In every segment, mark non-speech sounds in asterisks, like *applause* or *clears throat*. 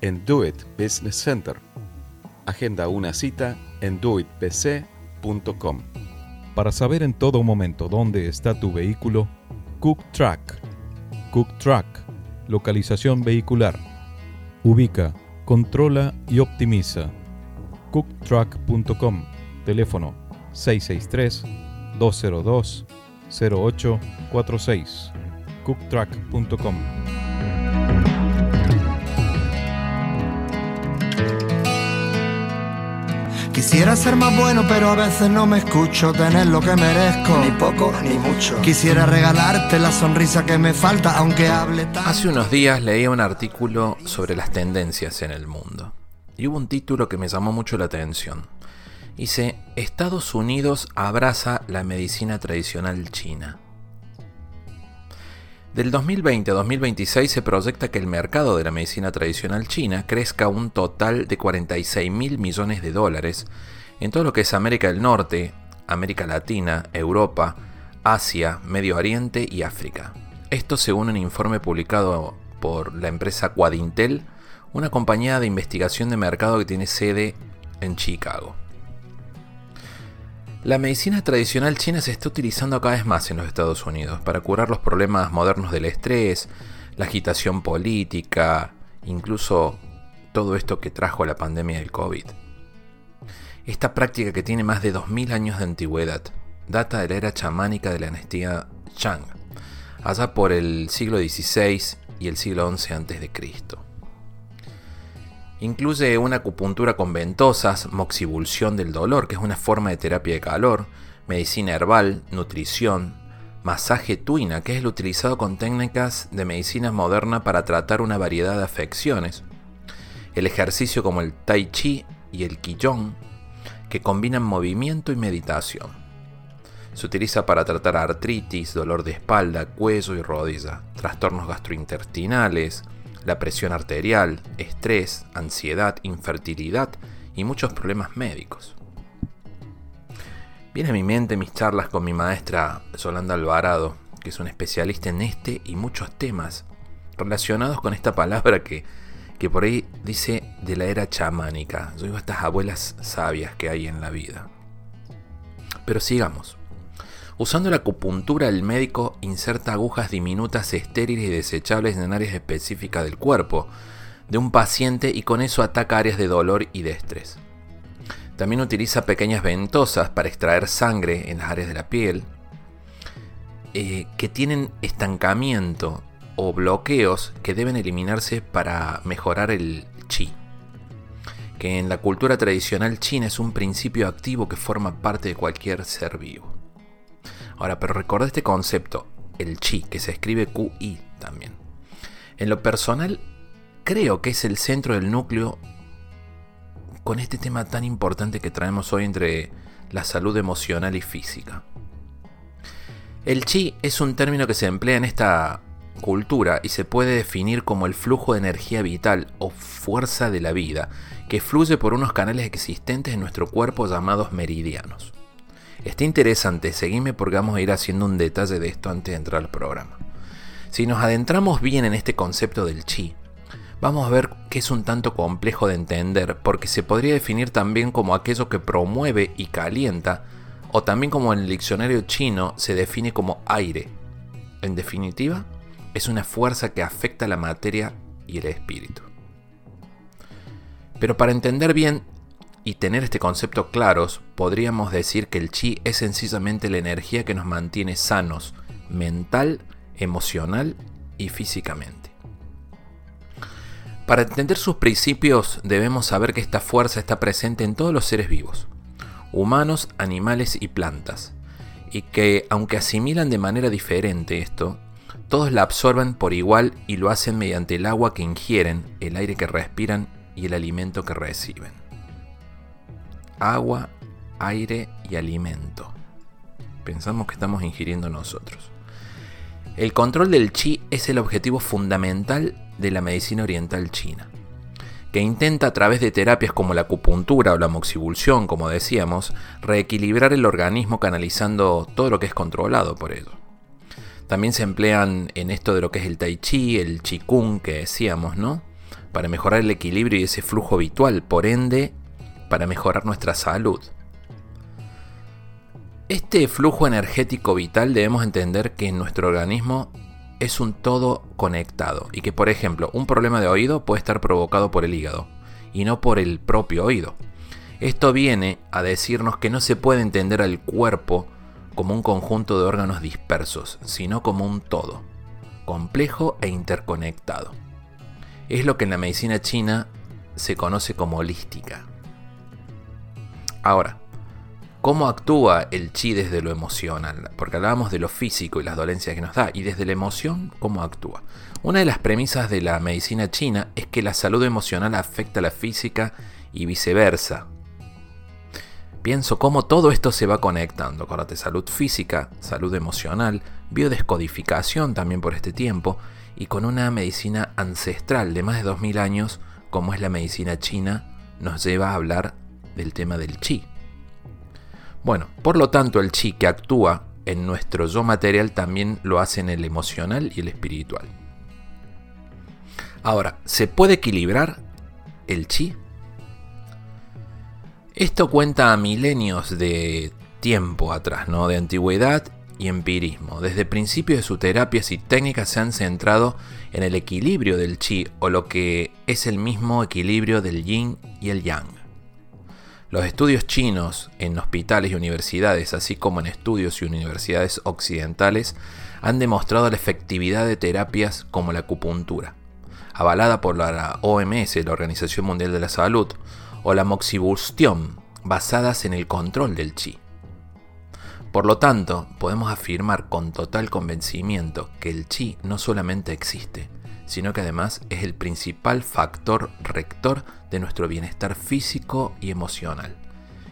en Do It Business Center. Agenda una cita en doitbc.com. Para saber en todo momento dónde está tu vehículo, Cook Track. Cook Track, localización vehicular. Ubica, controla y optimiza. cooktrack.com, teléfono 663 202 0846. cooktrack.com. Quisiera ser más bueno, pero a veces no me escucho tener lo que merezco. Ni poco ni mucho. Quisiera regalarte la sonrisa que me falta, aunque hable tan... Hace unos días leía un artículo sobre las tendencias en el mundo. Y hubo un título que me llamó mucho la atención. Dice, Estados Unidos abraza la medicina tradicional china. Del 2020 a 2026 se proyecta que el mercado de la medicina tradicional china crezca un total de 46 mil millones de dólares en todo lo que es América del Norte, América Latina, Europa, Asia, Medio Oriente y África. Esto según un informe publicado por la empresa Quadintel, una compañía de investigación de mercado que tiene sede en Chicago. La medicina tradicional china se está utilizando cada vez más en los Estados Unidos para curar los problemas modernos del estrés, la agitación política, incluso todo esto que trajo la pandemia del COVID. Esta práctica que tiene más de 2000 años de antigüedad data de la era chamánica de la dinastía Shang, allá por el siglo XVI y el siglo XI a.C. Incluye una acupuntura con ventosas, moxibulsión del dolor, que es una forma de terapia de calor, medicina herbal, nutrición, masaje tuina, que es el utilizado con técnicas de medicina moderna para tratar una variedad de afecciones, el ejercicio como el tai chi y el qigong, que combinan movimiento y meditación. Se utiliza para tratar artritis, dolor de espalda, cuello y rodilla, trastornos gastrointestinales, la presión arterial, estrés, ansiedad, infertilidad y muchos problemas médicos. Viene a mi mente mis charlas con mi maestra Solanda Alvarado, que es un especialista en este y muchos temas relacionados con esta palabra que, que por ahí dice de la era chamánica. Yo digo estas abuelas sabias que hay en la vida. Pero sigamos. Usando la acupuntura, el médico inserta agujas diminutas, estériles y desechables en áreas específicas del cuerpo de un paciente y con eso ataca áreas de dolor y de estrés. También utiliza pequeñas ventosas para extraer sangre en las áreas de la piel eh, que tienen estancamiento o bloqueos que deben eliminarse para mejorar el chi, que en la cultura tradicional china es un principio activo que forma parte de cualquier ser vivo. Ahora, pero recuerda este concepto, el chi, que se escribe QI también. En lo personal, creo que es el centro del núcleo con este tema tan importante que traemos hoy entre la salud emocional y física. El chi es un término que se emplea en esta cultura y se puede definir como el flujo de energía vital o fuerza de la vida que fluye por unos canales existentes en nuestro cuerpo llamados meridianos. Está interesante, seguime porque vamos a ir haciendo un detalle de esto antes de entrar al programa. Si nos adentramos bien en este concepto del chi, vamos a ver que es un tanto complejo de entender porque se podría definir también como aquello que promueve y calienta, o también como en el diccionario chino se define como aire. En definitiva, es una fuerza que afecta la materia y el espíritu. Pero para entender bien y tener este concepto claros, podríamos decir que el chi es sencillamente la energía que nos mantiene sanos, mental, emocional y físicamente. Para entender sus principios debemos saber que esta fuerza está presente en todos los seres vivos, humanos, animales y plantas, y que aunque asimilan de manera diferente esto, todos la absorben por igual y lo hacen mediante el agua que ingieren, el aire que respiran y el alimento que reciben. Agua, aire y alimento. Pensamos que estamos ingiriendo nosotros. El control del chi es el objetivo fundamental de la medicina oriental china, que intenta a través de terapias como la acupuntura o la moxibulsión, como decíamos, reequilibrar el organismo canalizando todo lo que es controlado por ello. También se emplean en esto de lo que es el tai chi, el kung que decíamos, ¿no? Para mejorar el equilibrio y ese flujo habitual, por ende, para mejorar nuestra salud. Este flujo energético vital debemos entender que en nuestro organismo es un todo conectado y que, por ejemplo, un problema de oído puede estar provocado por el hígado y no por el propio oído. Esto viene a decirnos que no se puede entender al cuerpo como un conjunto de órganos dispersos, sino como un todo, complejo e interconectado. Es lo que en la medicina china se conoce como holística. Ahora, ¿cómo actúa el chi desde lo emocional? Porque hablábamos de lo físico y las dolencias que nos da, y desde la emoción, ¿cómo actúa? Una de las premisas de la medicina china es que la salud emocional afecta a la física y viceversa, pienso cómo todo esto se va conectando. Acuérdate, salud física, salud emocional, biodescodificación también por este tiempo, y con una medicina ancestral de más de 2000 años, como es la medicina china, nos lleva a hablar del tema del chi. Bueno, por lo tanto, el chi que actúa en nuestro yo material también lo hace en el emocional y el espiritual. Ahora, ¿se puede equilibrar el chi? Esto cuenta a milenios de tiempo atrás, ¿no? de antigüedad y empirismo. Desde principios de sus terapias y técnicas se han centrado en el equilibrio del chi o lo que es el mismo equilibrio del yin y el yang. Los estudios chinos en hospitales y universidades, así como en estudios y universidades occidentales, han demostrado la efectividad de terapias como la acupuntura, avalada por la OMS, la Organización Mundial de la Salud, o la moxibustión, basadas en el control del chi. Por lo tanto, podemos afirmar con total convencimiento que el chi no solamente existe, sino que además es el principal factor rector de nuestro bienestar físico y emocional,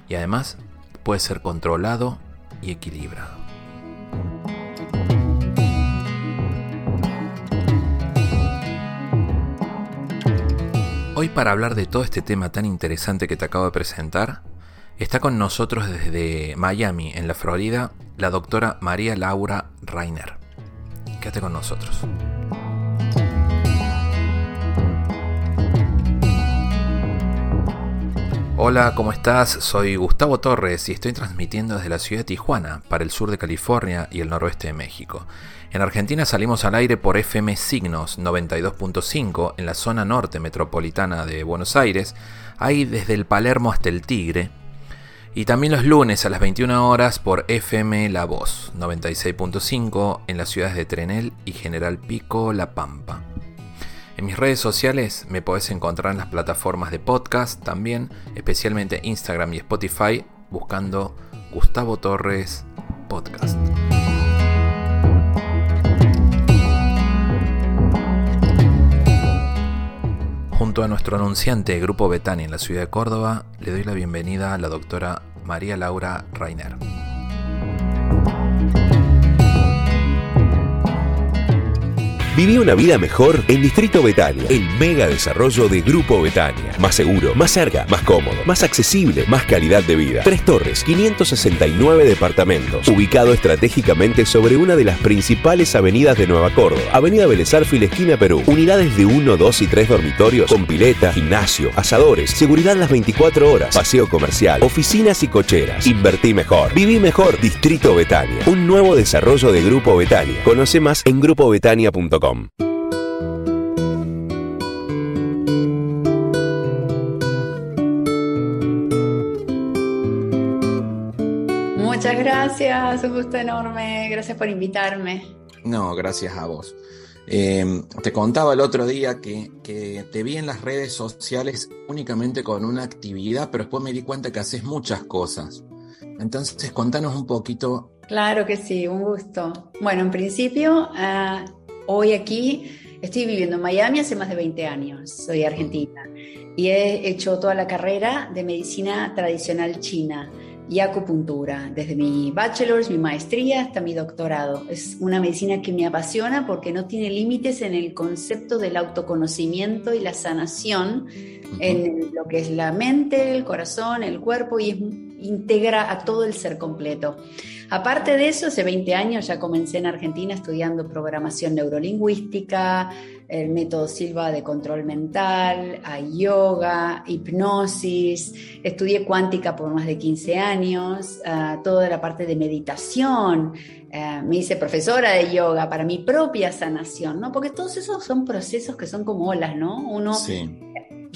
y además puede ser controlado y equilibrado. Hoy para hablar de todo este tema tan interesante que te acabo de presentar, está con nosotros desde Miami, en la Florida, la doctora María Laura Rainer. Quédate con nosotros. Hola, ¿cómo estás? Soy Gustavo Torres y estoy transmitiendo desde la ciudad de Tijuana, para el sur de California y el noroeste de México. En Argentina salimos al aire por FM Signos 92.5 en la zona norte metropolitana de Buenos Aires, ahí desde el Palermo hasta el Tigre. Y también los lunes a las 21 horas por FM La Voz 96.5 en las ciudades de Trenel y General Pico, La Pampa. En mis redes sociales me podés encontrar en las plataformas de podcast también, especialmente Instagram y Spotify, buscando Gustavo Torres Podcast. Junto a nuestro anunciante Grupo Betania en la ciudad de Córdoba, le doy la bienvenida a la doctora María Laura Rainer. Viví una vida mejor en Distrito Betania, el mega desarrollo de Grupo Betania. Más seguro, más cerca, más cómodo, más accesible, más calidad de vida. Tres torres, 569 departamentos, ubicado estratégicamente sobre una de las principales avenidas de Nueva Córdoba. Avenida Belezarfil, esquina Perú. Unidades de 1, 2 y 3 dormitorios con pileta, gimnasio, asadores, seguridad las 24 horas, paseo comercial, oficinas y cocheras. Invertí mejor, viví mejor. Distrito Betania, un nuevo desarrollo de Grupo Betania. Conoce más en grupobetania.com. Muchas gracias, un gusto enorme. Gracias por invitarme. No, gracias a vos. Eh, te contaba el otro día que, que, te vi en las redes sociales únicamente con una actividad, pero después me di cuenta que haces muchas cosas. Entonces, contanos un poquito. Claro que sí, un gusto. Bueno, en principio, uh, hoy aquí estoy viviendo en Miami hace más de 20 años, soy argentina, y he hecho toda la carrera de medicina tradicional china y acupuntura, desde mi bachelor's, mi maestría hasta mi doctorado. Es una medicina que me apasiona porque no tiene límites en el concepto del autoconocimiento y la sanación en lo que es la mente, el corazón, el cuerpo y integra a todo el ser completo. Aparte de eso, hace 20 años ya comencé en Argentina estudiando programación neurolingüística, el método Silva de control mental, yoga, hipnosis, estudié cuántica por más de 15 años, toda la parte de meditación, eh, me hice profesora de yoga para mi propia sanación, ¿no? Porque todos esos son procesos que son como olas, ¿no? Uno sí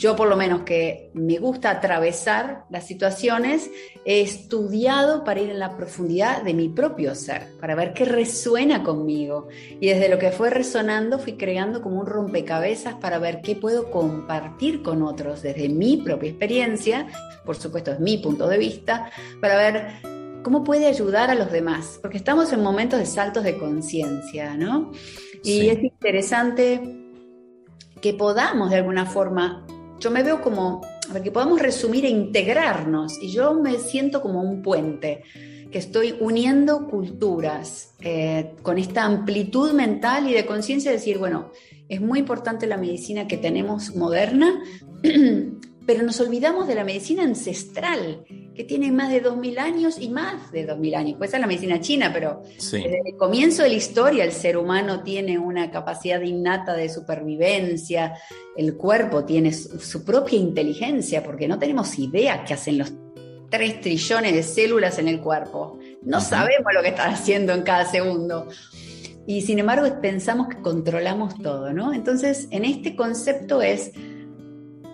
yo por lo menos que me gusta atravesar las situaciones, he estudiado para ir en la profundidad de mi propio ser, para ver qué resuena conmigo. Y desde lo que fue resonando fui creando como un rompecabezas para ver qué puedo compartir con otros desde mi propia experiencia, por supuesto es mi punto de vista, para ver cómo puede ayudar a los demás, porque estamos en momentos de saltos de conciencia, ¿no? Y es interesante que podamos de alguna forma yo me veo como, a ver, que podamos resumir e integrarnos, y yo me siento como un puente, que estoy uniendo culturas eh, con esta amplitud mental y de conciencia, de decir, bueno, es muy importante la medicina que tenemos moderna, *clears throat* pero nos olvidamos de la medicina ancestral, que tiene más de 2.000 años y más de 2.000 años. Pues esa es la medicina china, pero desde el comienzo de la historia el ser humano tiene una capacidad innata de supervivencia, el cuerpo tiene su, propia inteligencia, porque no tenemos idea qué hacen los 3 trillones de células en el cuerpo. No sabemos lo que están haciendo en cada segundo. Y sin embargo pensamos que controlamos todo, ¿no? Entonces, en este concepto es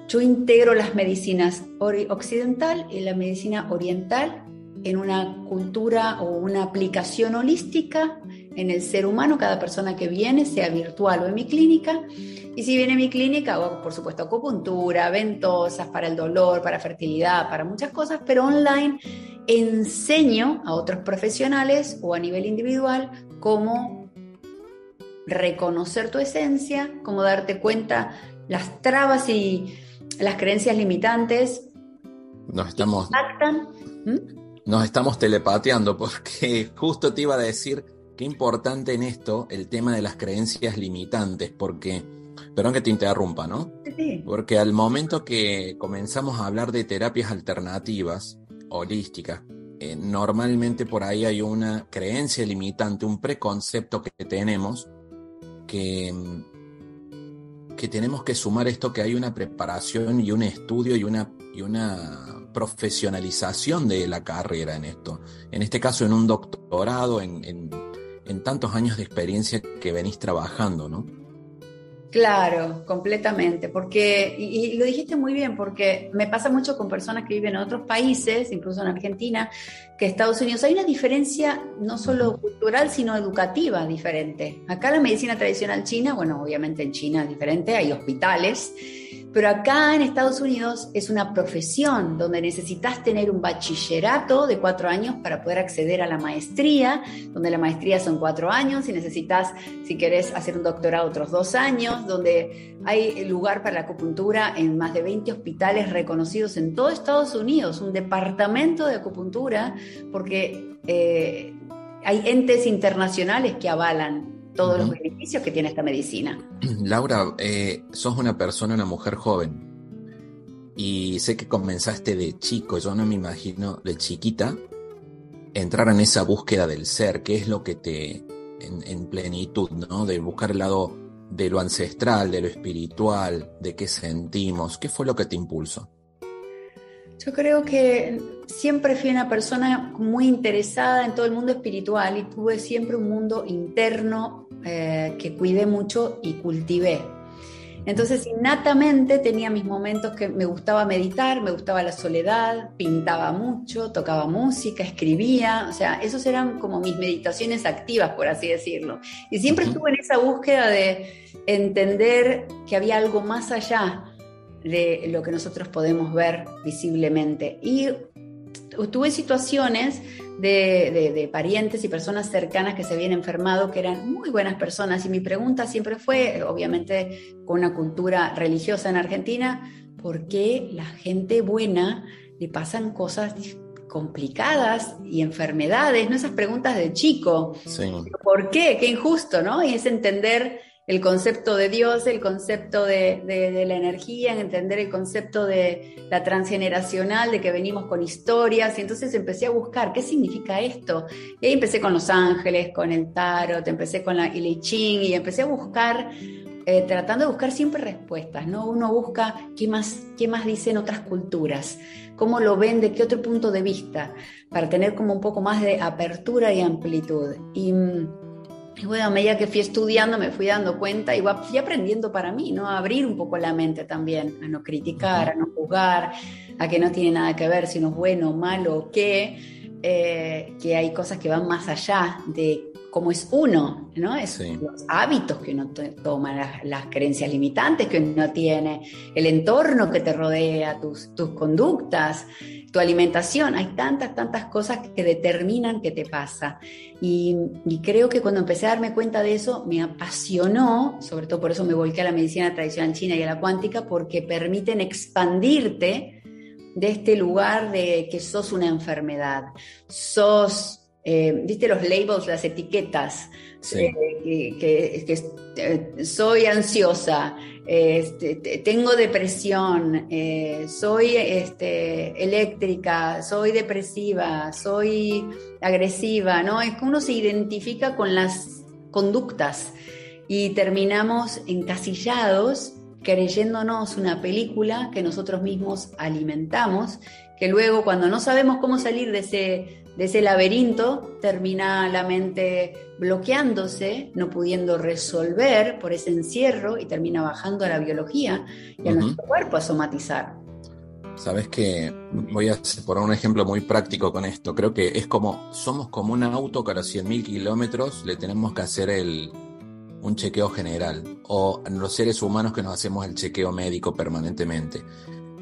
yo integro las medicinas occidental y la medicina oriental en una cultura o una aplicación holística en el ser humano, cada persona que viene, sea virtual o en mi clínica. Y si viene a mi clínica, hago por supuesto acupuntura, ventosas para el dolor, para fertilidad, para muchas cosas, pero online enseño a otros profesionales o a nivel individual cómo reconocer tu esencia, cómo darte cuenta las trabas y las creencias limitantes nos estamos nos estamos telepateando porque justo te iba a decir qué importante en esto el tema de las creencias limitantes porque perdón que te interrumpa no sí. porque al momento que comenzamos a hablar de terapias alternativas holísticas eh, normalmente por ahí hay una creencia limitante un preconcepto que tenemos que que tenemos que sumar esto que hay una preparación y un estudio y una, y una profesionalización de la carrera en esto. En este caso, en un doctorado, en, en, tantos años de experiencia que venís trabajando, ¿no? Claro, completamente, porque, y, lo dijiste muy bien, porque me pasa mucho con personas que viven en otros países, incluso en Argentina, que Estados Unidos. Hay una diferencia no solo cultural, sino educativa diferente. Acá la medicina tradicional china, bueno, obviamente en China es diferente, hay hospitales, pero acá en Estados Unidos es una profesión donde necesitas tener un bachillerato de cuatro años para poder acceder a la maestría, donde la maestría son cuatro años y necesitas, si querés, hacer un doctorado otros dos años, donde hay lugar para la acupuntura en más de 20 hospitales reconocidos en todo Estados Unidos, un departamento de acupuntura, porque eh, hay entes internacionales que avalan todos los beneficios que tiene esta medicina. *clears throat* Laura, eh, sos una persona, una mujer joven. Y sé que comenzaste de chico, yo no me imagino de chiquita, entrar en esa búsqueda del ser, que es lo que te, en, plenitud, ¿no? De buscar el lado de lo ancestral, de lo espiritual, de qué sentimos. ¿Qué fue lo que te impulsó? Yo creo que siempre fui una persona muy interesada en todo el mundo espiritual y tuve siempre un mundo interno eh, que cuidé mucho y cultivé. Entonces, innatamente tenía mis momentos que me gustaba meditar, me gustaba la soledad, pintaba mucho, tocaba música, escribía, o sea, esos eran como mis meditaciones activas, por así decirlo. Y siempre estuve en esa búsqueda de entender que había algo más allá de lo que nosotros podemos ver visiblemente. Y tuve situaciones de, parientes y personas cercanas que se habían enfermado, que eran muy buenas personas. Y mi pregunta siempre fue, obviamente con una cultura religiosa en Argentina, ¿por qué la gente buena le pasan cosas complicadas y enfermedades? ¿No? Esas preguntas de chico. ¿Por qué? Qué injusto, ¿no? Y es entender el concepto de Dios, el concepto de, la energía, entender el concepto de la transgeneracional, de que venimos con historias, y entonces empecé a buscar qué significa esto. Y empecé con los ángeles, con el tarot, empecé con la I y empecé a buscar, eh, tratando de buscar siempre respuestas, ¿no? Uno busca qué más, qué más dicen otras culturas, cómo lo ven, de qué otro punto de vista, para tener como un poco más de apertura y amplitud. Y mm, y bueno, a medida que fui estudiando me fui dando cuenta y fui aprendiendo para mí, ¿no? A abrir un poco la mente también, a no criticar, a no juzgar, a que no tiene nada que ver si uno es bueno, malo o qué, eh, que hay cosas que van más allá de cómo es uno, ¿no? Es los hábitos que uno toma, las, creencias limitantes que uno tiene, el entorno que te rodea, tus, tus conductas tu alimentación, hay tantas, tantas cosas que determinan qué te pasa. Y, creo que cuando empecé a darme cuenta de eso, me apasionó, sobre todo por eso me volqué a la medicina tradicional china y a la cuántica, porque permiten expandirte de este lugar de que sos una enfermedad, sos eh, viste los labels, las etiquetas, eh, que, eh, soy ansiosa, este, tengo depresión, soy este, eléctrica, soy depresiva, soy agresiva, ¿no? Es que uno se identifica con las conductas y terminamos encasillados creyéndonos una película que nosotros mismos alimentamos, que luego cuando no sabemos cómo salir de ese de ese laberinto termina la mente bloqueándose, no pudiendo resolver por ese encierro y termina bajando a la biología y a nuestro cuerpo a somatizar. Sabes que voy a poner un ejemplo muy práctico con esto. Creo que es como, somos como un auto que a los 100.000 kilómetros le tenemos que hacer el, un chequeo general. O los seres humanos que nos hacemos el chequeo médico permanentemente.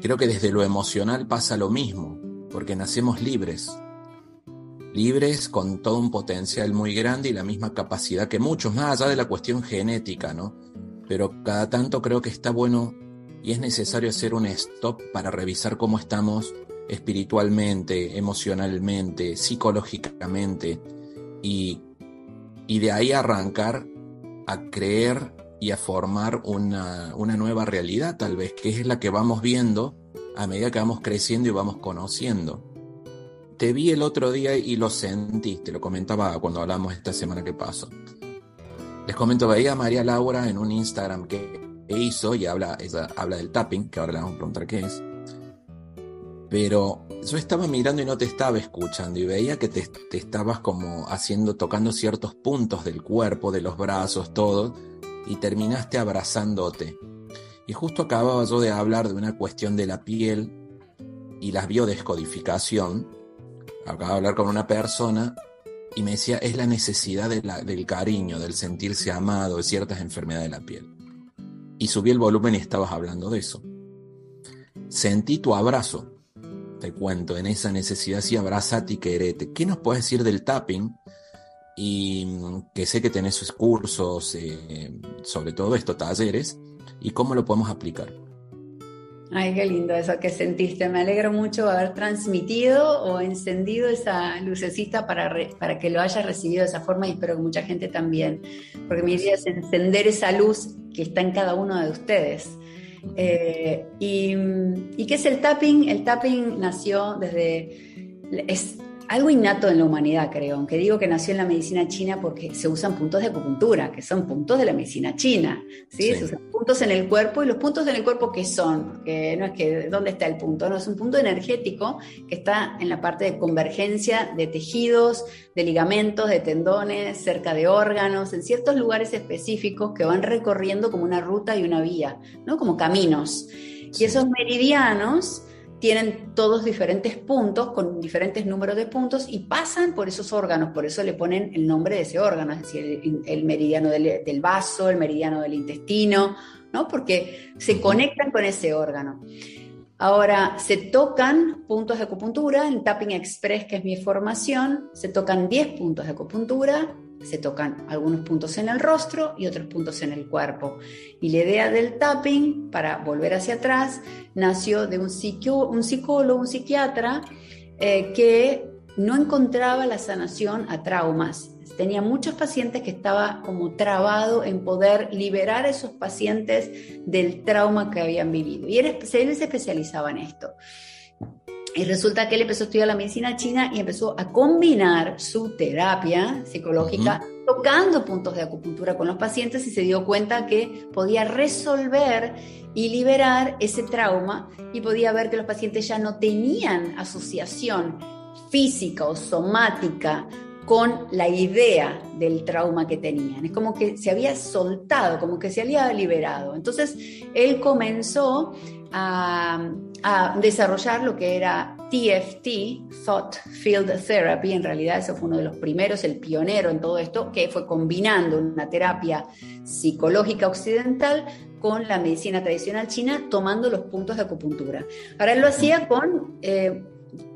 Creo que desde lo emocional pasa lo mismo, porque nacemos libres libres con todo un potencial muy grande y la misma capacidad que muchos, más allá de la cuestión genética, ¿no? Pero cada tanto creo que está bueno y es necesario hacer un stop para revisar cómo estamos espiritualmente, emocionalmente, psicológicamente y, y de ahí arrancar a creer y a formar una, una nueva realidad tal vez, que es la que vamos viendo a medida que vamos creciendo y vamos conociendo te vi el otro día y lo sentí, te lo comentaba cuando hablamos esta semana que pasó. Les comento, veía a María Laura en un Instagram que hizo y habla, ella habla del tapping, que ahora le vamos a preguntar qué es. Pero yo estaba mirando y no te estaba escuchando y veía que te, te estabas como haciendo, tocando ciertos puntos del cuerpo, de los brazos, todo, y terminaste abrazándote. Y justo acababa yo de hablar de una cuestión de la piel y la biodescodificación, acabo de hablar con una persona y me decía, es la necesidad del cariño, del sentirse amado, de ciertas enfermedades de la piel. Y subí el volumen y estabas hablando de eso. Sentí tu abrazo, te cuento, en esa necesidad, sí, abrazate y querete. ¿Qué nos puedes decir del tapping? Y mm, que sé que tenés cursos, eh, sobre todo esto, talleres, y cómo lo podemos aplicar. Ay, qué lindo eso que sentiste. Me alegro mucho haber transmitido o encendido esa lucecita para, para que lo hayas recibido de esa forma y espero que mucha gente también, porque mi idea es encender esa luz que está en cada uno de ustedes. Eh, y, qué es el tapping? El tapping nació desde... Es, algo innato en la humanidad, creo, aunque digo que nació en la medicina china porque se usan puntos de acupuntura, que son puntos de la medicina china, ¿sí? Se usan puntos en el cuerpo y los puntos en el cuerpo ¿qué son? Que no es que dónde está el punto, no, es un punto energético que está en la parte de convergencia de tejidos, de ligamentos, de tendones, cerca de órganos, en ciertos lugares específicos que van recorriendo como una ruta y una vía, ¿no? Como caminos. Y esos meridianos tienen todos diferentes puntos con diferentes números de puntos y pasan por esos órganos, por eso le ponen el nombre de ese órgano, es decir, el, meridiano del, del, vaso, el meridiano del intestino, ¿no? porque se conectan con ese órgano. Ahora, se tocan puntos de acupuntura, en Tapping Express, que es mi formación, se tocan 10 puntos de acupuntura, se tocan algunos puntos en el rostro y otros puntos en el cuerpo. Y la idea del tapping, para volver hacia atrás, nació de un, psicólogo, un psiquiatra, eh, que no encontraba la sanación a traumas. Tenía muchos pacientes que estaba como trabado en poder liberar a esos pacientes del trauma que habían vivido. Y él, él se especializaba en esto. Y resulta que él empezó a estudiar la medicina china y empezó a combinar su terapia psicológica tocando puntos de acupuntura con los pacientes y se dio cuenta que podía resolver y liberar ese trauma y podía ver que los pacientes ya no tenían asociación física o somática con la idea del trauma que tenían. Es como que se había soltado, como que se había liberado. Entonces, él comenzó a, desarrollar lo que era TFT, Thought Field Therapy, en realidad ese fue uno de los primeros, el pionero en todo esto, que fue combinando una terapia psicológica occidental con la medicina tradicional china, tomando los puntos de acupuntura. Ahora él lo hacía con eh,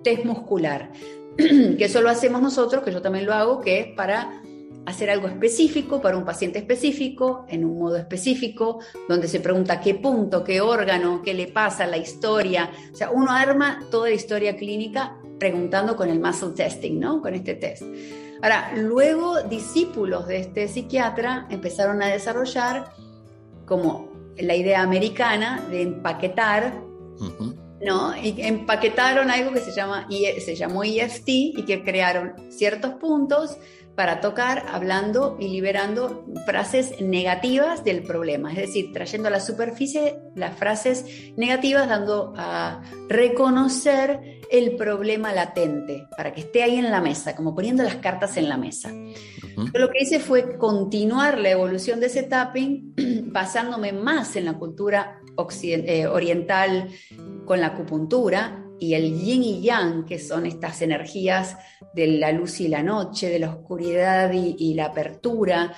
test muscular, *clears throat* que eso lo hacemos nosotros, que yo también lo hago, que es para hacer algo específico para un paciente específico, en un modo específico, donde se pregunta qué punto, qué órgano, qué le pasa, la historia. O sea, uno arma toda la historia clínica preguntando con el muscle testing, ¿no? Con este test. Ahora, luego discípulos de este psiquiatra empezaron a desarrollar como la idea americana de empaquetar, ¿no? Y empaquetaron algo que se, llama, se llamó EFT y que crearon ciertos puntos para tocar hablando y liberando frases negativas del problema, es decir, trayendo a la superficie las frases negativas, dando a reconocer el problema latente, para que esté ahí en la mesa, como poniendo las cartas en la mesa. lo que hice fue continuar la evolución de ese tapping *clears throat* basándome más en la cultura eh, oriental con la acupuntura y el yin y yang, que son estas energías de la luz y la noche, de la oscuridad y, la apertura,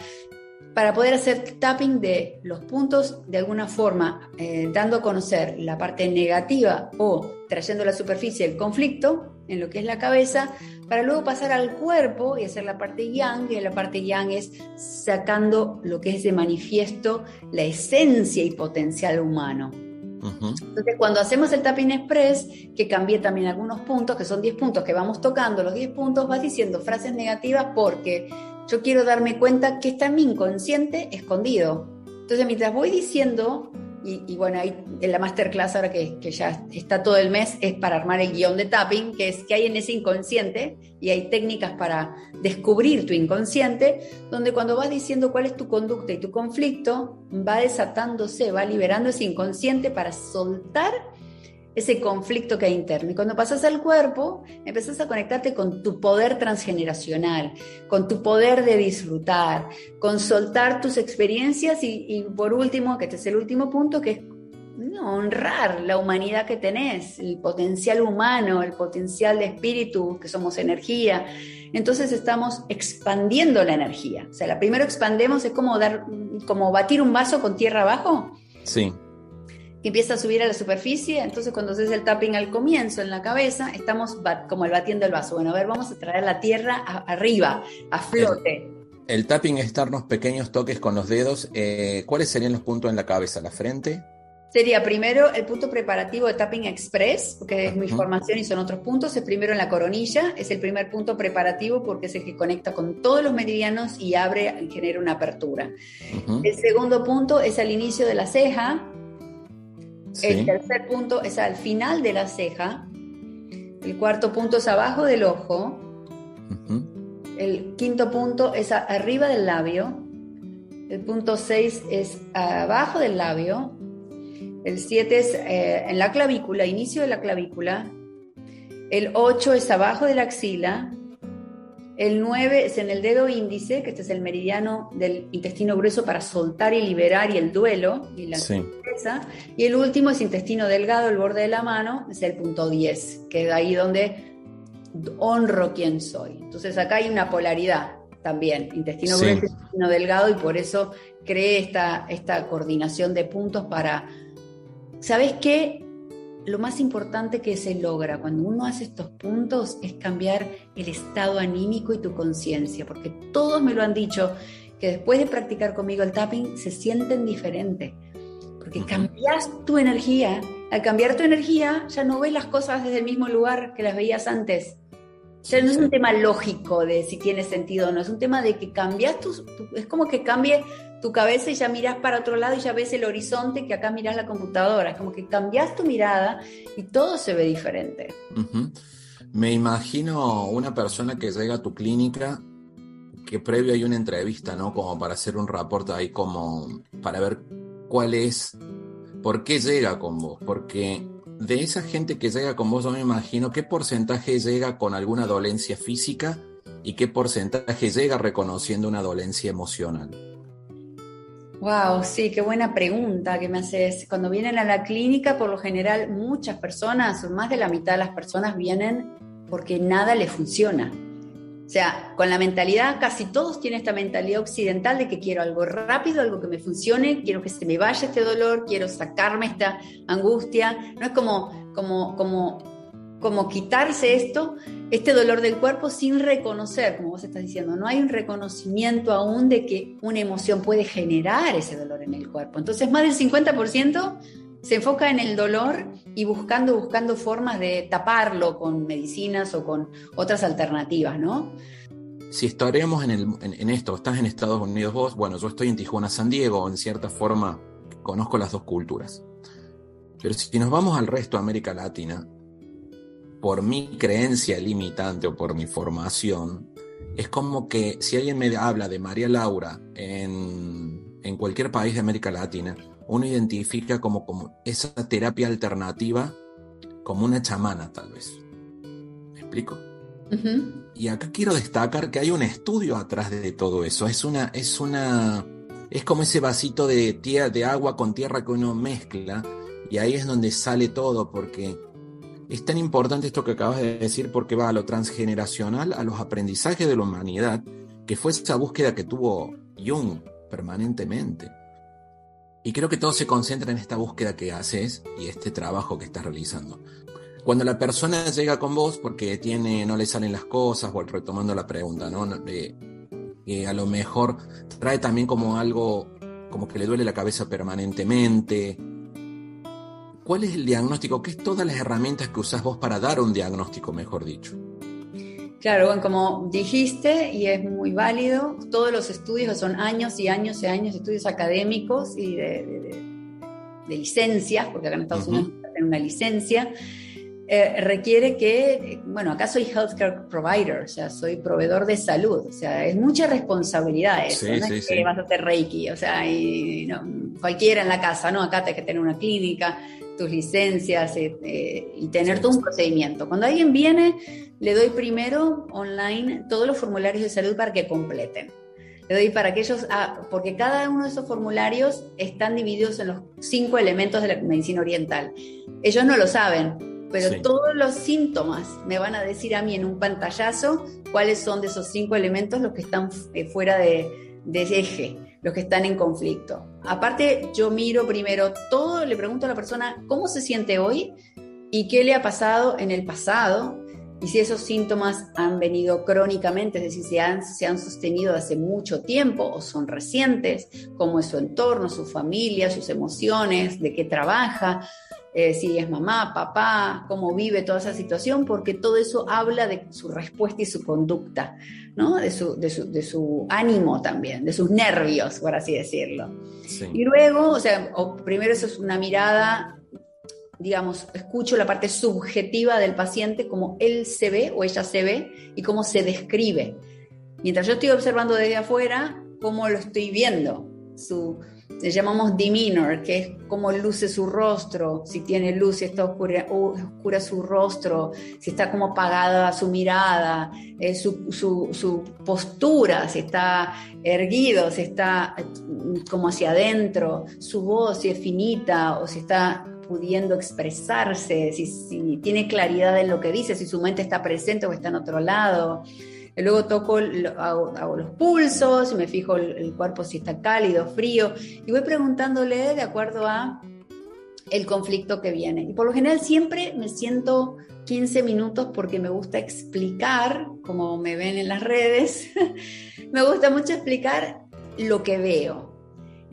para poder hacer tapping de los puntos de alguna forma, eh, dando a conocer la parte negativa o trayendo a la superficie el conflicto en lo que es la cabeza, para luego pasar al cuerpo y hacer la parte yang, y la parte yang es sacando lo que es de manifiesto la esencia y potencial humano. Entonces, cuando hacemos el tapping express, que cambié también algunos puntos, que son 10 puntos que vamos tocando, los 10 puntos vas diciendo frases negativas porque yo quiero darme cuenta que está en mi inconsciente escondido. Entonces, mientras voy diciendo y, bueno, ahí en la masterclass, ahora que, ya está todo el mes, es para armar el guion de tapping, que es que hay en ese inconsciente y hay técnicas para descubrir tu inconsciente, donde cuando vas diciendo cuál es tu conducta y tu conflicto, va desatándose, va liberando ese inconsciente para soltar ese conflicto que hay interno. Y cuando pasas al cuerpo, empezás a conectarte con tu poder transgeneracional, con tu poder de disfrutar, con soltar tus experiencias y, por último, que este es el último punto, que es honrar la humanidad que tenés, el potencial humano, el potencial de espíritu, que somos energía. Entonces estamos expandiendo la energía. O sea, la primero expandemos es como dar, como batir un vaso con tierra abajo. Sí empieza a subir a la superficie, entonces cuando haces el tapping al comienzo en la cabeza, estamos como el batiendo el vaso. Bueno, a ver, vamos a traer la tierra arriba, a flote. El, tapping es darnos pequeños toques con los dedos. Eh, ¿Cuáles serían los puntos en la cabeza? ¿La frente? Sería primero el punto preparativo de Tapping Express, porque es mi formación y son otros puntos. Es primero en la coronilla, es el primer punto preparativo porque es el que conecta con todos los meridianos y abre, y genera una apertura. El segundo punto es al inicio de la ceja, el tercer punto es al final de la ceja. El cuarto punto es abajo del ojo. El quinto punto es arriba del labio. El punto 6 es abajo del labio. El 7 es eh, en la clavícula, inicio de la clavícula. El 8 es abajo de la axila. El 9 es en el dedo índice, que este es el meridiano del intestino grueso para soltar y liberar y el duelo y la Y el último es intestino delgado, el borde de la mano, es el punto 10, que es ahí donde honro quién soy. Entonces acá hay una polaridad también, intestino grueso, intestino delgado, y por eso creé esta, esta coordinación de puntos para, ¿sabes qué? Lo más importante que se logra cuando uno hace estos puntos es cambiar el estado anímico y tu conciencia, porque todos me lo han dicho, que después de practicar conmigo el tapping se sienten diferente, porque cambias tu energía. Al cambiar tu energía ya no ves las cosas desde el mismo lugar que las veías antes ya no es un tema lógico de si tiene sentido o no, es un tema de que cambias tu, es como que cambie tu cabeza y ya miras para otro lado y ya ves el horizonte que acá miras la computadora, es como que cambias tu mirada y todo se ve diferente. Me imagino una persona que llega a tu clínica que previo hay una entrevista, ¿no? Como para hacer un reporte ahí como para ver cuál es, por qué llega con vos, porque de esa gente que llega con vos, yo me imagino, ¿qué porcentaje llega con alguna dolencia física y qué porcentaje llega reconociendo una dolencia emocional? Wow, sí, qué buena pregunta que me haces. Cuando vienen a la clínica, por lo general, muchas personas, más de la mitad de las personas vienen porque nada les funciona. O sea, con la mentalidad, casi todos tienen esta mentalidad occidental de que quiero algo rápido, algo que me funcione, quiero que se me vaya este dolor, quiero sacarme esta angustia. No es como, como, como, como quitarse esto, este dolor del cuerpo sin reconocer, como vos estás diciendo. No hay un reconocimiento aún de que una emoción puede generar ese dolor en el cuerpo. Entonces, más del 50% se enfoca en el dolor y buscando, buscando formas de taparlo con medicinas o con otras alternativas, ¿no? Si estaríamos en, esto, estás en Estados Unidos vos, bueno, yo estoy en Tijuana, San Diego, en cierta forma conozco las dos culturas. Pero si nos vamos al resto de América Latina, por mi creencia limitante o por mi formación, es como que si alguien me habla de María Laura en, en cualquier país de América Latina, uno identifica como, como esa terapia alternativa como una chamana, tal vez. ¿Me explico? Y acá quiero destacar que hay un estudio atrás de todo eso. Es una, es una, es como ese vasito de, tierra, de agua con tierra que uno mezcla y ahí es donde sale todo porque es tan importante esto que acabas de decir porque va a lo transgeneracional, a los aprendizajes de la humanidad, que fue esa búsqueda que tuvo Jung permanentemente. Y creo que todo se concentra en esta búsqueda que haces y este trabajo que estás realizando. Cuando la persona llega con vos porque tiene, no le salen las cosas, o retomando la pregunta, ¿no? Eh, a lo mejor trae también como algo, como que le duele la cabeza permanentemente. ¿Cuál es el diagnóstico? ¿Qué es todas las herramientas que usás vos para dar un diagnóstico, mejor dicho? Claro, bueno, como dijiste, y es muy válido, todos los estudios son años y años y años de estudios académicos y de, licencias, porque acá en Estados Unidos tienen una licencia, eh, requiere que, bueno, acá soy healthcare provider, o sea, soy proveedor de salud, o sea, es mucha responsabilidad eso, no es que vas a hacer Reiki, o sea, y, cualquiera en la casa, ¿no? Acá hay que tener una clínica, tus licencias eh, eh, y tener todo un procedimiento. Cuando alguien viene, le doy primero online todos los formularios de salud para que completen. Le doy para que ellos, ah, porque cada uno de esos formularios están divididos en los cinco elementos de la medicina oriental. Ellos no lo saben, pero todos los síntomas me van a decir a mí en un pantallazo cuáles son de esos cinco elementos los que están eh, fuera de, de eje los que están en conflicto. Aparte, yo miro primero todo, le pregunto a la persona cómo se siente hoy y qué le ha pasado en el pasado y si esos síntomas han venido crónicamente, es decir, si han, se han sostenido hace mucho tiempo o son recientes, cómo es su entorno, su familia, sus emociones, de qué trabaja, eh, si es mamá, papá, cómo vive toda esa situación, porque todo eso habla de su respuesta y su conducta, ¿no? de, su, de, su, de su ánimo también, de sus nervios, por así decirlo. Y luego, o sea, primero eso es una mirada digamos, escucho la parte subjetiva del paciente, cómo él se ve o ella se ve y cómo se describe. Mientras yo estoy observando desde afuera, cómo lo estoy viendo, su, le llamamos demeanor, que es cómo luce su rostro, si tiene luz, si está oscura, oscura su rostro, si está como apagada su mirada, eh, su, su, su, postura, si está erguido, si está mm, como hacia adentro, su voz, si es finita o si está pudiendo expresarse, si, si tiene claridad en lo que dice, si su mente está presente o está en otro lado. Luego toco, hago, los pulsos, me fijo el, cuerpo si está cálido, frío, y voy preguntándole de acuerdo a el conflicto que viene. Y por lo general siempre me siento 15 minutos porque me gusta explicar, como me ven en las redes, *laughs* me gusta mucho explicar lo que veo.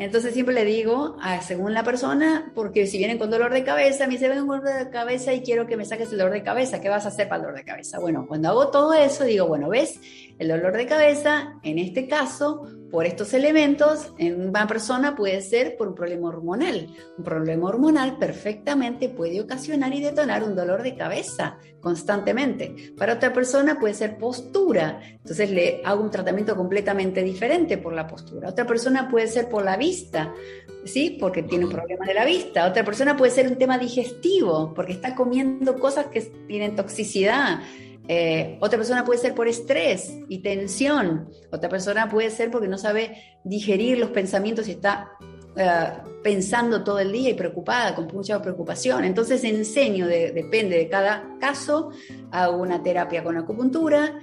Entonces siempre le digo, según la persona, porque si vienen con dolor de cabeza, me dice, vengo con dolor de cabeza y quiero que me saques el dolor de cabeza, ¿qué vas a hacer para el dolor de cabeza? Bueno, cuando hago todo eso, digo, bueno, ¿ves? El dolor de cabeza, en este caso, por estos elementos, en una persona puede ser por un problema hormonal. Un problema hormonal perfectamente puede ocasionar y detonar un dolor de cabeza constantemente. Para otra persona puede ser postura. Entonces le hago un tratamiento completamente diferente por la postura. Otra persona puede ser por la vista, ¿sí? Porque tiene un problema de la vista. Otra persona puede ser un tema digestivo, porque está comiendo cosas que tienen toxicidad. Eh, otra persona puede ser por estrés y tensión. Otra persona puede ser porque no sabe digerir los pensamientos y está eh, pensando todo el día y preocupada, con mucha preocupación. Entonces enseño, depende de cada caso, hago una terapia con acupuntura,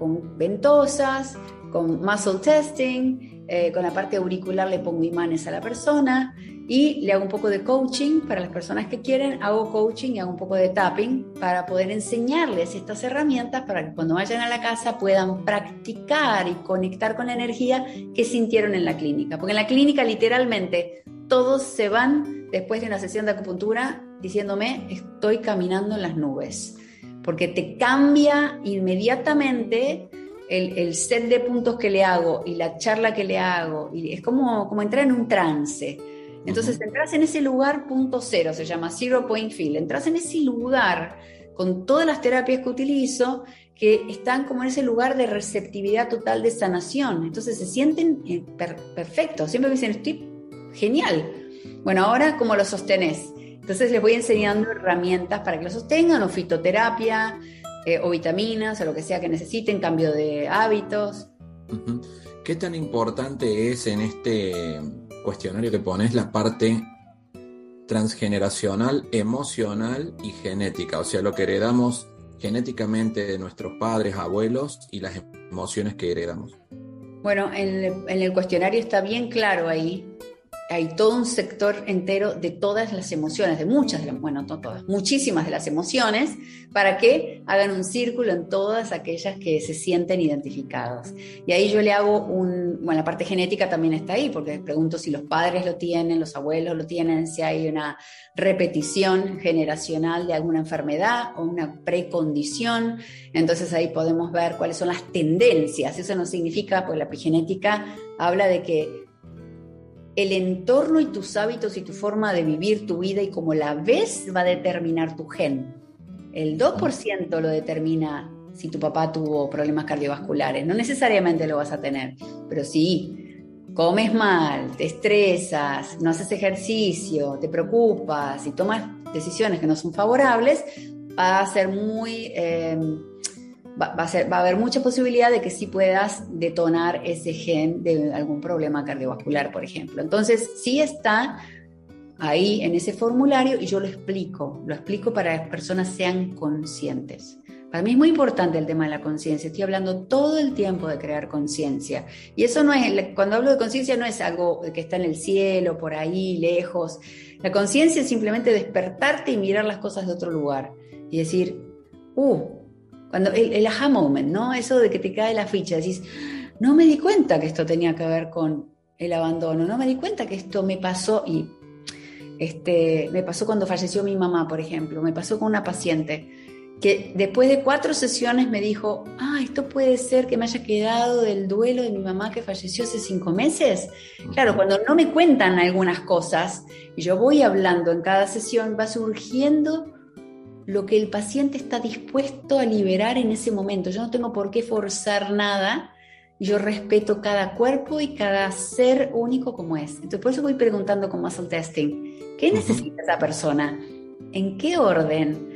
con ventosas, con muscle testing, eh, con la parte auricular le pongo imanes a la persona y le hago un poco de coaching para las personas que quieren, hago coaching y hago un poco de tapping para poder enseñarles estas herramientas para que cuando vayan a la casa puedan practicar y conectar con la energía que sintieron en la clínica. Porque en la clínica literalmente todos se van después de una sesión de acupuntura diciéndome estoy caminando en las nubes, porque te cambia inmediatamente el, set de puntos que le hago y la charla que le hago, y es como, como entrar en un trance. Entonces entras en ese lugar punto cero, se llama Zero Point Field, entras en ese lugar con todas las terapias que utilizo que están como en ese lugar de receptividad total de sanación. Entonces se sienten eh, perfectos, siempre me dicen, estoy genial. Bueno, ahora, ¿cómo lo sostenés? Entonces les voy enseñando herramientas para que lo sostengan, o fitoterapia, eh, o vitaminas, o lo que sea que necesiten, cambio de hábitos. ¿Qué tan importante es en este cuestionario que pones la parte transgeneracional, emocional y genética? O sea, lo que heredamos genéticamente de nuestros padres, abuelos y las emociones que heredamos. Bueno, en el cuestionario está bien claro ahí hay todo un sector entero de todas las emociones, de muchas, de bueno, no todas, muchísimas de las emociones, para que hagan un círculo en todas aquellas que se sienten identificadas. Y ahí yo le hago un, bueno, la parte genética también está ahí, porque pregunto si los padres lo tienen, los abuelos lo tienen, si hay una repetición generacional de alguna enfermedad o una precondición. Entonces ahí podemos ver cuáles son las tendencias. Eso no significa, pues la epigenética habla de que el entorno y tus hábitos y tu forma de vivir tu vida y cómo la ves va a determinar tu gen. El 2% lo determina si tu papá tuvo problemas cardiovasculares. No necesariamente lo vas a tener, pero si comes mal, te estresas, no haces ejercicio, te preocupas y tomas decisiones que no son favorables, va a ser muy... Eh, va, a haber mucha posibilidad de que sí puedas detonar ese gen de algún problema cardiovascular, por ejemplo. Entonces, sí está ahí en ese formulario y yo lo explico, lo explico para que las personas sean conscientes. Para mí es muy importante el tema de la conciencia. Estoy hablando todo el tiempo de crear conciencia. Y eso no es, cuando hablo de conciencia no es algo que está en el cielo, por ahí, lejos. La conciencia es simplemente despertarte y mirar las cosas de otro lugar. Y decir, uh, cuando el, el, aha moment, ¿no? Eso de que te cae la ficha, decís, no me di cuenta que esto tenía que ver con el abandono, no me di cuenta que esto me pasó y este, me pasó cuando falleció mi mamá, por ejemplo, me pasó con una paciente que después de cuatro sesiones me dijo, ah, esto puede ser que me haya quedado del duelo de mi mamá que falleció hace cinco meses. Claro, cuando no me cuentan algunas cosas y yo voy hablando en cada sesión, va surgiendo lo que el paciente está dispuesto a liberar en ese momento. Yo no tengo por qué forzar nada, yo respeto cada cuerpo y cada ser único como es. Entonces, por eso voy preguntando con muscle testing, ¿qué necesita esa persona? ¿En qué orden?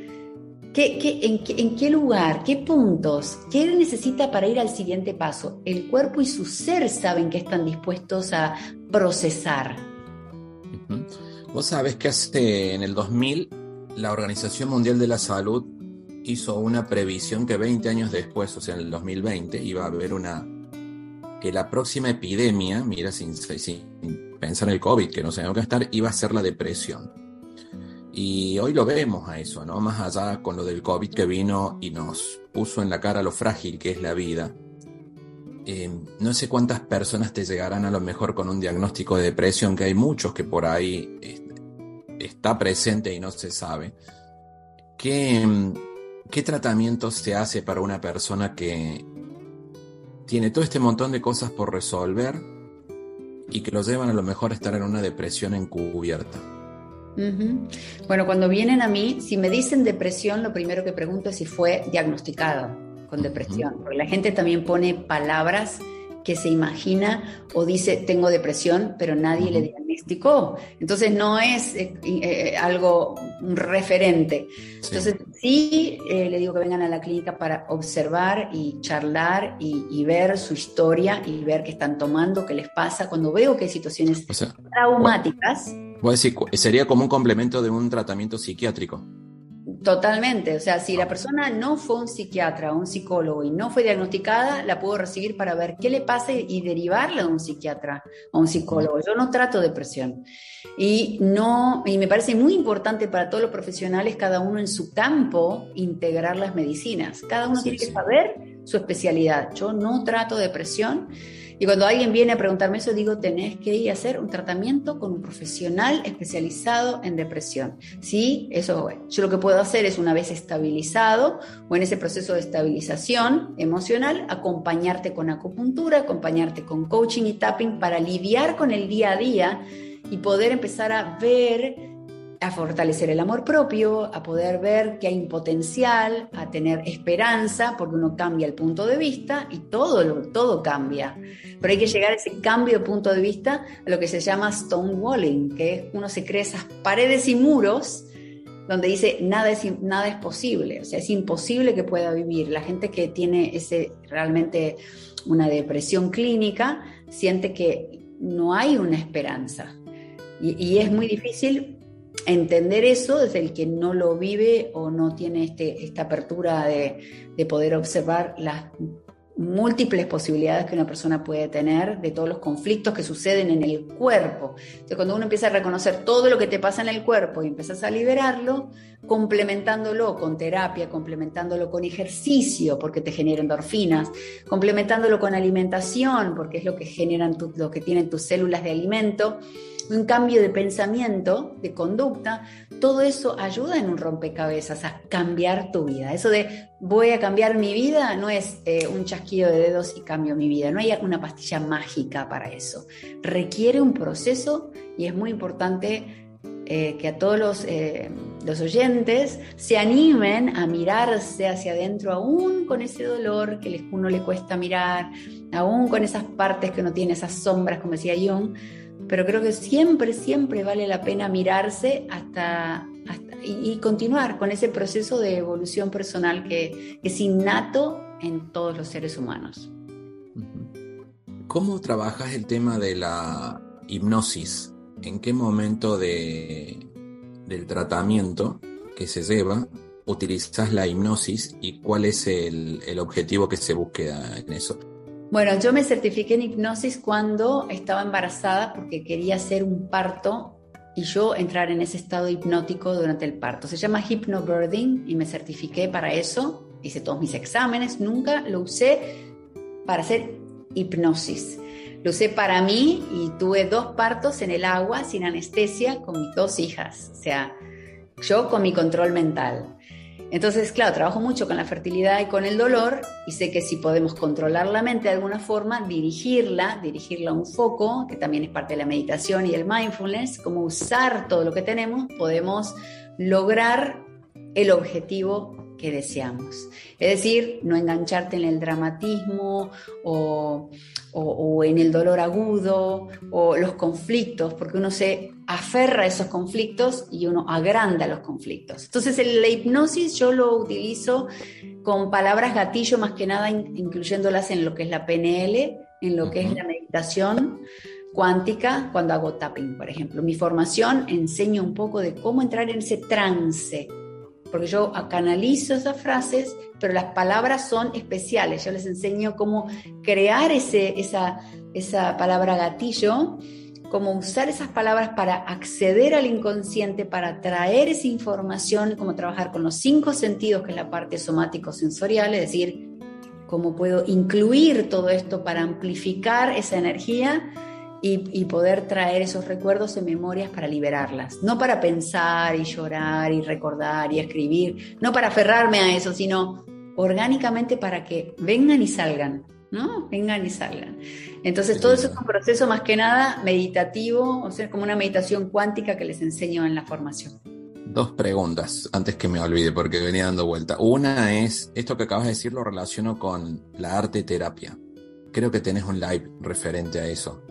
en, qué, lugar? ¿Qué puntos? ¿Qué necesita para ir al siguiente paso? El cuerpo y su ser saben que están dispuestos a procesar. Vos sabés que hace en el 2000 la Organización Mundial de la Salud hizo una previsión que 20 años después, o sea, en el 2020, iba a haber una que la próxima epidemia, mira, sin, pensar en el COVID, que no se que estar, iba a ser la depresión. Y hoy lo vemos a eso, ¿no? Más allá con lo del COVID que vino y nos puso en la cara lo frágil que es la vida. Eh, no sé cuántas personas te llegarán a lo mejor con un diagnóstico de depresión, que hay muchos que por ahí este, está presente y no se sabe. ¿Qué, ¿Qué tratamiento se hace para una persona que tiene todo este montón de cosas por resolver y que lo llevan a lo mejor a estar en una depresión encubierta? Bueno, cuando vienen a mí, si me dicen depresión, lo primero que pregunto es si fue diagnosticado con depresión, porque la gente también pone palabras que se imagina o dice tengo depresión, pero nadie le diagnosticó. Entonces no es eh, eh, algo referente. Entonces sí eh, le digo que vengan a la clínica para observar y charlar y, ver su historia y ver qué están tomando, qué les pasa. Cuando veo que hay situaciones traumáticas. Voy a decir, sería como un complemento de un tratamiento psiquiátrico. Totalmente, o sea, si la persona no fue un psiquiatra o un psicólogo y no fue diagnosticada, la puedo recibir para ver qué le pasa y derivarla a un psiquiatra o un psicólogo. Yo no trato depresión y no y me parece muy importante para todos los profesionales cada uno en su campo integrar las medicinas. Cada uno tiene que saber su especialidad. Yo no trato depresión y cuando alguien viene a preguntarme eso, digo, tenés que ir a hacer un tratamiento con un profesional especializado en depresión. Sí, eso yo lo que puedo hacer es una vez estabilizado o en ese proceso de estabilización emocional, acompañarte con acupuntura, acompañarte con coaching y tapping para lidiar con el día a día y poder empezar a ver a fortalecer el amor propio, a poder ver que hay un potencial, a tener esperanza, porque uno cambia el punto de vista y todo, todo cambia. Pero hay que llegar a ese cambio de punto de vista a lo que se llama stonewalling, que es uno se crea esas paredes y muros donde dice nada es, nada es posible, o sea, es imposible que pueda vivir. La gente que tiene ese realmente una depresión clínica siente que no hay una esperanza. Y, y es muy difícil entender eso desde el que no lo vive o no tiene este, esta apertura de, de poder observar las múltiples posibilidades que una persona puede tener de todos los conflictos que suceden en el cuerpo. Entonces, cuando uno empieza a reconocer todo lo que te pasa en el cuerpo y empiezas a liberarlo, complementándolo con terapia, complementándolo con ejercicio, porque te genera endorfinas, complementándolo con alimentación, porque es lo que generan lo que tienen tus células de alimento, un cambio de pensamiento, de conducta, todo eso ayuda en un rompecabezas a cambiar tu vida. Eso de voy a cambiar mi vida no es eh, un chasquido de dedos y cambio mi vida, no hay una pastilla mágica para eso. Requiere un proceso y es muy importante eh, que a todos los, eh, los, oyentes se animen a mirarse hacia adentro, aún con ese dolor que uno le cuesta mirar, aún con esas partes que uno tiene, esas sombras, como decía Jung, pero creo que siempre, siempre vale la pena mirarse hasta, y, continuar con ese proceso de evolución personal que, es innato en todos los seres humanos. ¿Cómo trabajas el tema de la hipnosis? ¿En qué momento de, del tratamiento que se lleva utilizas la hipnosis y cuál es el, el objetivo que se busque en eso? Bueno, yo me certifiqué en hipnosis cuando estaba embarazada porque quería hacer un parto y yo entrar en ese estado hipnótico durante el parto. Se llama hypnobirthing y me certifiqué para eso. Hice todos mis exámenes, nunca lo usé para hacer hipnosis. Lo usé para mí y tuve dos partos en el agua sin anestesia con mis dos hijas. O sea, yo con mi control mental. Entonces, claro, trabajo mucho con la fertilidad y con el dolor y sé que si podemos controlar la mente de alguna forma, dirigirla, dirigirla a un foco, que también es parte de la meditación y el mindfulness, cómo usar todo lo que tenemos, podemos lograr el objetivo que deseamos. Es decir, no engancharte en el dramatismo o, en el dolor agudo o los conflictos, porque uno se aferra a esos conflictos y uno agranda los conflictos. Entonces, la hipnosis yo lo utilizo con palabras gatillo más que nada, incluyéndolas en lo que es la PNL, en lo que es la meditación cuántica cuando hago tapping, por ejemplo. Mi formación enseña un poco de cómo entrar en ese trance porque yo canalizo esas frases, pero las palabras son especiales. Yo les enseño cómo crear ese, esa, esa palabra gatillo, cómo usar esas palabras para acceder al inconsciente, para traer esa información, cómo trabajar con los cinco sentidos, que es la parte somático-sensorial, es decir, cómo puedo incluir todo esto para amplificar esa energía y, poder traer esos recuerdos en memorias para liberarlas, no para pensar y llorar y recordar y escribir, no para aferrarme a eso, sino orgánicamente para que vengan y salgan, ¿no? Vengan y salgan. Entonces todo eso es un proceso más que nada meditativo, o sea, como una meditación cuántica que les enseño en la formación. Dos preguntas antes que me olvide porque venía dando vuelta. Una es, esto que acabas de decir lo relaciono con la arte terapia. Creo que tenés un live referente a eso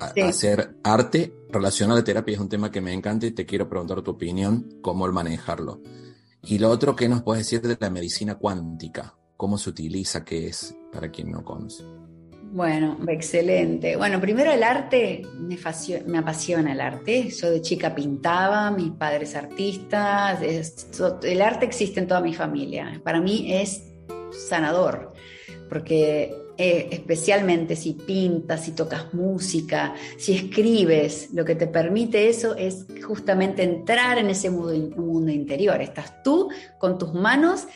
hacer arte relacionado a la terapia es un tema que me encanta y te quiero preguntar tu opinión, cómo el manejarlo. Y lo otro, ¿qué nos puedes decir de la medicina cuántica? ¿Cómo se utiliza? ¿Qué es? Para quien no conoce. Bueno, excelente. Bueno, primero el arte, me, me, apasiona el arte. Yo de chica pintaba, mis padres artistas, el arte existe en toda mi familia. Para mí es sanador, porque eh, especialmente si pintas, si tocas música, si escribes, lo que te permite eso es justamente entrar en ese mundo, interior. Estás tú con tus manos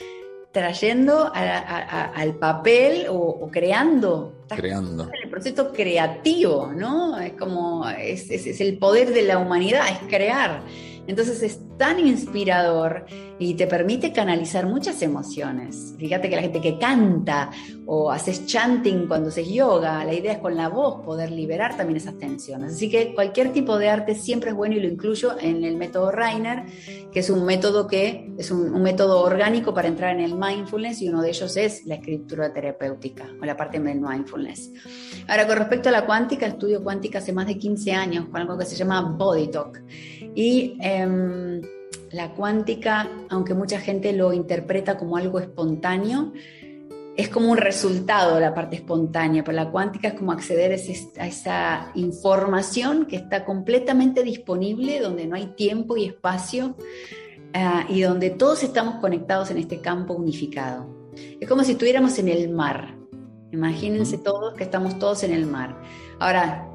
trayendo al papel o, creando. creando. En el proceso creativo, ¿no? Es como, es, es el poder de la humanidad, es crear. Entonces es tan inspirador y te permite canalizar muchas emociones. Fíjate que la gente que canta o haces chanting cuando haces yoga, la idea es con la voz poder liberar también esas tensiones. Así que cualquier tipo de arte siempre es bueno y lo incluyo en el método Rainer, que es un método que es un, método orgánico para entrar en el mindfulness y uno de ellos es la escritura terapéutica o la parte del mindfulness. Ahora, con respecto a la cuántica, estudio cuántica hace más de 15 años con algo que se llama Body Talk. Y em, la cuántica, aunque mucha gente lo interpreta como algo espontáneo, es como un resultado de la parte espontánea, pero la cuántica es como acceder a, esa información que está completamente disponible, donde no hay tiempo y espacio ah, y donde todos estamos conectados en este campo unificado. Es como si estuviéramos en el mar. Imagínense todos que estamos todos en el mar. Ahora,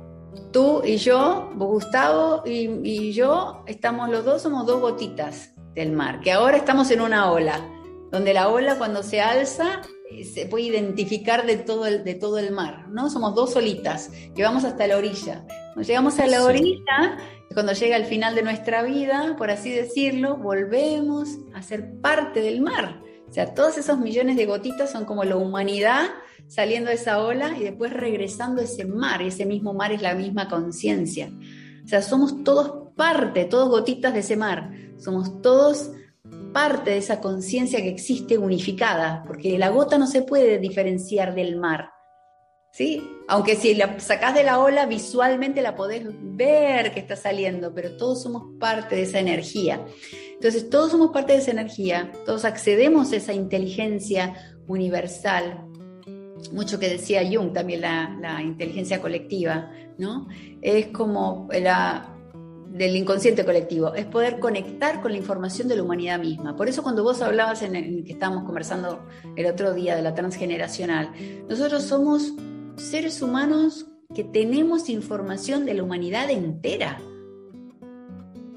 Tú y yo, Gustavo y, yo, estamos los dos, somos dos gotitas del mar, que ahora estamos en una ola, donde la ola cuando se alza eh, se puede identificar de todo el, de todo el mar, ¿no? Somos dos solitas que vamos hasta la orilla. Cuando llegamos a la orilla, cuando llega el final de nuestra vida, por así decirlo, volvemos a ser parte del mar. O sea, todos esos millones de gotitas son como la humanidad saliendo de esa ola y después regresando a ese mar, y ese mismo mar es la misma conciencia. O sea, somos todos parte, todos gotitas de ese mar, somos todos parte de esa conciencia que existe unificada, porque la gota no se puede diferenciar del mar. ¿Sí? Aunque si la sacás de la ola, visualmente la podés ver que está saliendo, pero todos somos parte de esa energía. Entonces, todos somos parte de esa energía, todos accedemos a esa inteligencia universal mucho que decía Jung, también la, inteligencia colectiva, ¿no? Es como la del inconsciente colectivo, es poder conectar con la información de la humanidad misma. Por eso cuando vos hablabas en el que estábamos conversando el otro día de la transgeneracional, nosotros somos seres humanos que tenemos información de la humanidad entera.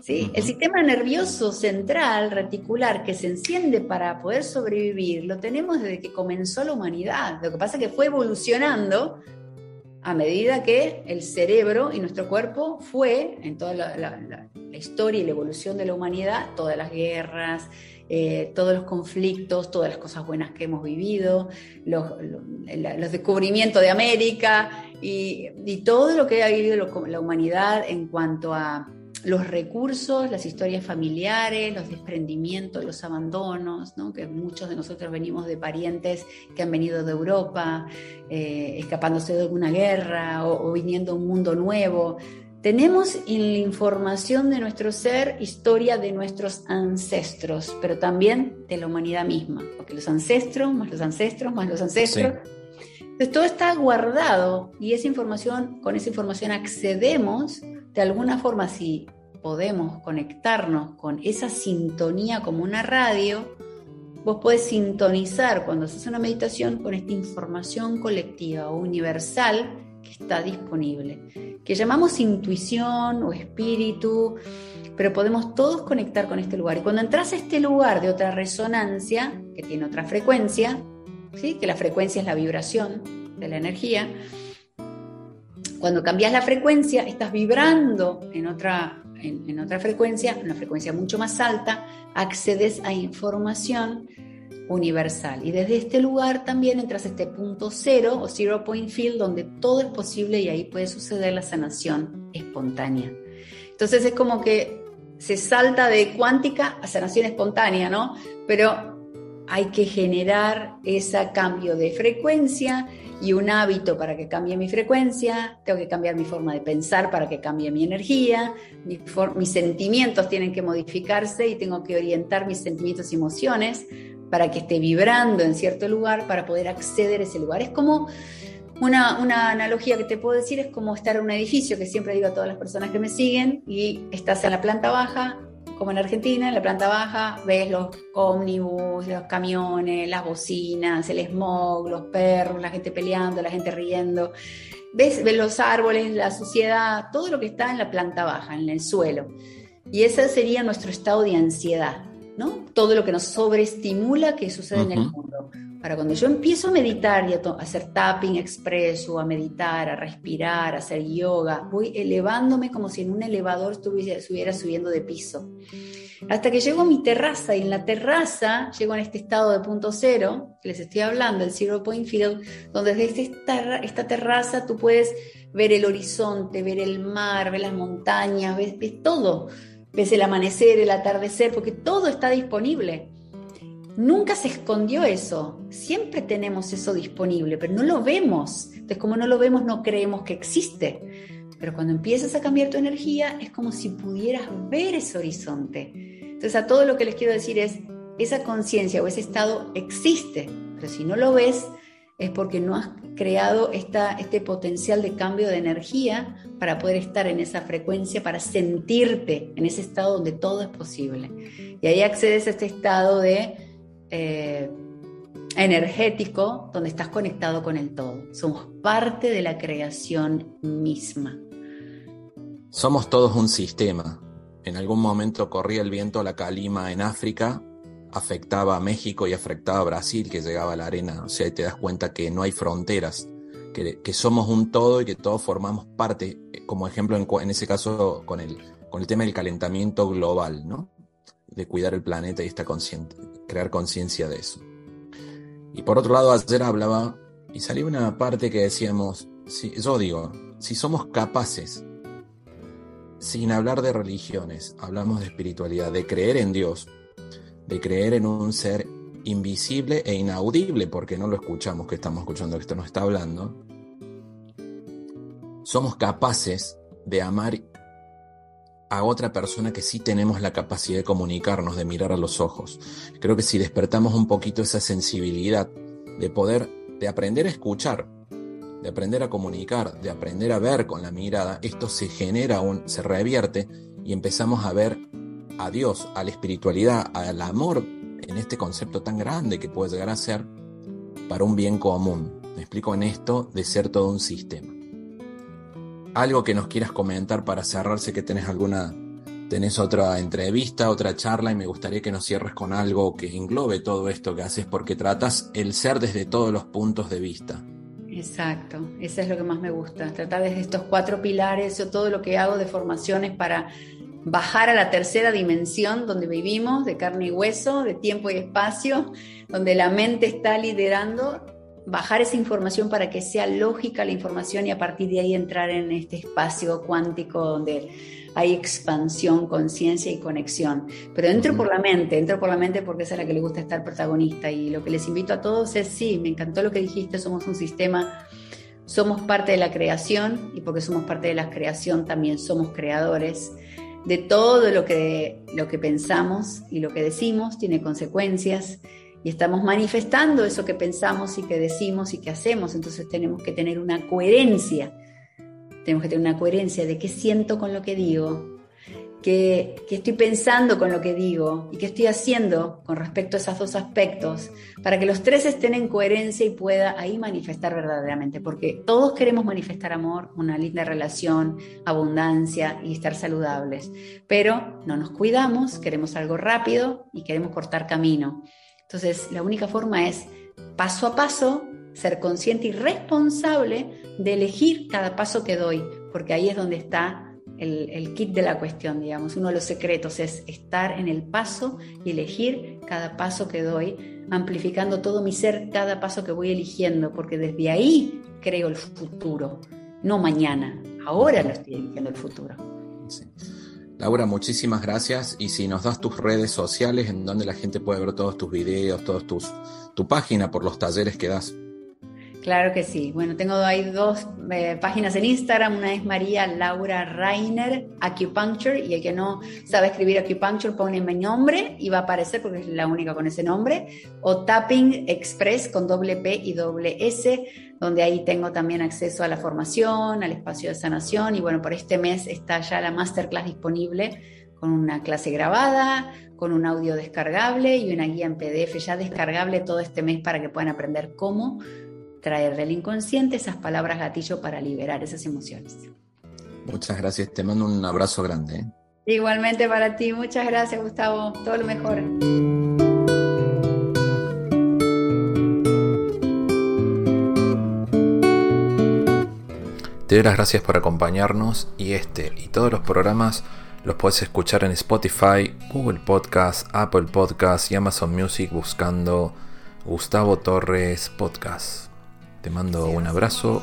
El sistema nervioso central, reticular, que se enciende para poder sobrevivir, lo tenemos desde que comenzó la humanidad. Lo que pasa es que fue evolucionando a medida que el cerebro y nuestro cuerpo fue, en toda la, historia y la evolución de la humanidad, todas las guerras, eh, todos los conflictos, todas las cosas buenas que hemos vivido, los, descubrimientos de América y, todo lo que ha vivido la humanidad en cuanto a los recursos, las historias familiares, los desprendimientos, los abandonos, que muchos de nosotros venimos de parientes que han venido de Europa, eh, escapándose de alguna guerra o, o viniendo a un mundo nuevo. Tenemos en la información de nuestro ser historia de nuestros ancestros, pero también de la humanidad misma, porque los ancestros, más los ancestros, más los ancestros. Entonces todo está guardado y esa información, con esa información accedemos de alguna forma, si podemos conectarnos con esa sintonía como una radio, vos podés sintonizar cuando haces una meditación con esta información colectiva o universal que está disponible, que llamamos intuición o espíritu, pero podemos todos conectar con este lugar. Y cuando entras a este lugar de otra resonancia, que tiene otra frecuencia, ¿sí? que la frecuencia es la vibración de la energía, cuando cambias la frecuencia, estás vibrando en otra, en otra frecuencia, una frecuencia mucho más alta, accedes a información universal. Y desde este lugar también entras a este punto cero o zero point field donde todo es posible y ahí puede suceder la sanación espontánea. Entonces es como que se salta de cuántica a sanación espontánea, ¿no? Pero hay que generar ese cambio de frecuencia y un hábito para que cambie mi frecuencia, tengo que cambiar mi forma de pensar para que cambie mi energía, mis sentimientos tienen que modificarse y tengo que orientar mis sentimientos y emociones para que esté vibrando en cierto lugar para poder acceder a ese lugar. Es como una, analogía que te puedo decir, es como estar en un edificio, que siempre digo a todas las personas que me siguen, y estás en la planta baja, como en Argentina, en la planta baja, ves los ómnibus, los camiones, las bocinas, el smog, los perros, la gente peleando, la gente riendo. Ves, ves los árboles, la suciedad, todo lo que está en la planta baja, en el suelo. Y ese sería nuestro estado de ansiedad. ¿no? Todo lo que nos sobreestimula que sucede en el mundo. Para cuando yo empiezo a meditar y a, hacer tapping expreso, a meditar, a respirar, a hacer yoga, voy elevándome como si en un elevador estuviera subiendo de piso. Hasta que llego a mi terraza y en la terraza llego en este estado de punto cero, que les estoy hablando, el Zero Point Field, donde desde esta, esta terraza tú puedes ver el horizonte, ver el mar, ver las montañas, ves, ves todo ves el amanecer, el atardecer, porque todo está disponible. Nunca se escondió eso, siempre tenemos eso disponible, pero no lo vemos. Entonces, como no lo vemos, no creemos que existe. Pero cuando empiezas a cambiar tu energía, es como si pudieras ver ese horizonte. Entonces, a todo lo que les quiero decir es, esa conciencia o ese estado existe, pero si no lo ves, es porque no has creado esta, este potencial de cambio de energía para poder estar en esa frecuencia, para sentirte en ese estado donde todo es posible. Y ahí accedes a este estado de eh, energético donde estás conectado con el todo. Somos parte de la creación misma. Somos todos un sistema. En algún momento corría el viento a la calima en África afectaba a México y afectaba a Brasil, que llegaba a la arena. O sea, te das cuenta que no hay fronteras, que, somos un todo y que todos formamos parte, como ejemplo en, ese caso con el, con el tema del calentamiento global, ¿no? De cuidar el planeta y estar consciente, crear conciencia de eso. Y por otro lado, ayer hablaba y salió una parte que decíamos, si, yo digo, si somos capaces, sin hablar de religiones, hablamos de espiritualidad, de creer en Dios, de creer en un ser invisible e inaudible, porque no lo escuchamos, que estamos escuchando, que esto nos está hablando, somos capaces de amar a otra persona que sí tenemos la capacidad de comunicarnos, de mirar a los ojos. Creo que si despertamos un poquito esa sensibilidad de poder, de aprender a escuchar, de aprender a comunicar, de aprender a ver con la mirada, esto se genera, un, se revierte y empezamos a ver a Dios, a la espiritualidad, al amor en este concepto tan grande que puede llegar a ser para un bien común. Me explico en esto de ser todo un sistema. Algo que nos quieras comentar para cerrarse que tenés alguna tenés otra entrevista, otra charla y me gustaría que nos cierres con algo que englobe todo esto que haces porque tratas el ser desde todos los puntos de vista. Exacto, eso es lo que más me gusta, tratar desde estos cuatro pilares o todo lo que hago de formaciones para bajar a la tercera dimensión donde vivimos, de carne y hueso, de tiempo y espacio, donde la mente está liderando, bajar esa información para que sea lógica la información y a partir de ahí entrar en este espacio cuántico donde hay expansión, conciencia y conexión. Pero entro por la mente, entro por la mente porque es a la que le gusta estar protagonista y lo que les invito a todos es, sí, me encantó lo que dijiste, somos un sistema somos parte de la creación y porque somos parte de la creación también somos creadores de todo lo que, lo que pensamos y lo que decimos tiene consecuencias y estamos manifestando eso que pensamos y que decimos y que hacemos, entonces tenemos que tener una coherencia, tenemos que tener una coherencia de qué siento con lo que digo, qué, estoy pensando con lo que digo y qué estoy haciendo con respecto a esos dos aspectos, para que los tres estén en coherencia y pueda ahí manifestar verdaderamente, porque todos queremos manifestar amor, una linda relación, abundancia y estar saludables, pero no nos cuidamos, queremos algo rápido y queremos cortar camino. Entonces, la única forma es paso a paso ser consciente y responsable de elegir cada paso que doy, porque ahí es donde está el, kit de la cuestión, digamos. Uno de los secretos es estar en el paso y elegir cada paso que doy, amplificando todo mi ser cada paso que voy eligiendo, porque desde ahí creo el futuro, no mañana. Ahora lo estoy eligiendo el futuro. Laura, muchísimas gracias. Y si nos das tus redes sociales en donde la gente puede ver todos tus videos, todos tus, tu página por los talleres que das. Claro que sí. Bueno, tengo ahí dos eh, páginas en Instagram. Una es María Laura Rainer Acupuncture y el que no sabe escribir Acupuncture pone mi nombre y va a aparecer porque es la única con ese nombre. O Tapping Express con doble P y doble S, donde ahí tengo también acceso a la formación, al espacio de sanación y bueno, por este mes está ya la masterclass disponible con una clase grabada, con un audio descargable y una guía en PDF ya descargable todo este mes para que puedan aprender cómo traer del inconsciente esas palabras gatillo para liberar esas emociones. Muchas gracias, te mando un abrazo grande. ¿eh? Igualmente para ti, muchas gracias Gustavo, todo lo mejor. Te doy las gracias por acompañarnos y este y todos los programas los puedes escuchar en Spotify, Google Podcast, Apple Podcast y Amazon Music buscando Gustavo Torres Podcast. Te mando un abrazo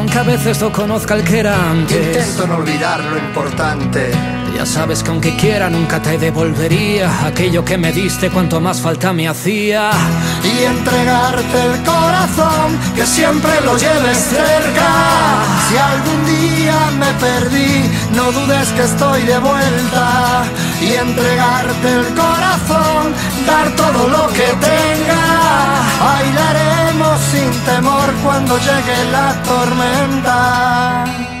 Aunque a veces no conozca el que era antes. Intento no olvidar lo importante. Ya sabes que aunque quiera nunca te devolvería aquello que me diste cuanto más falta me hacía. Y entregarte el corazón, que siempre lo lleves cerca. Si algún día me perdí, no dudes que estoy de vuelta. Y entregarte el corazón, dar todo lo que tenga. Bailaremos sin temor cuando llegue la tormenta.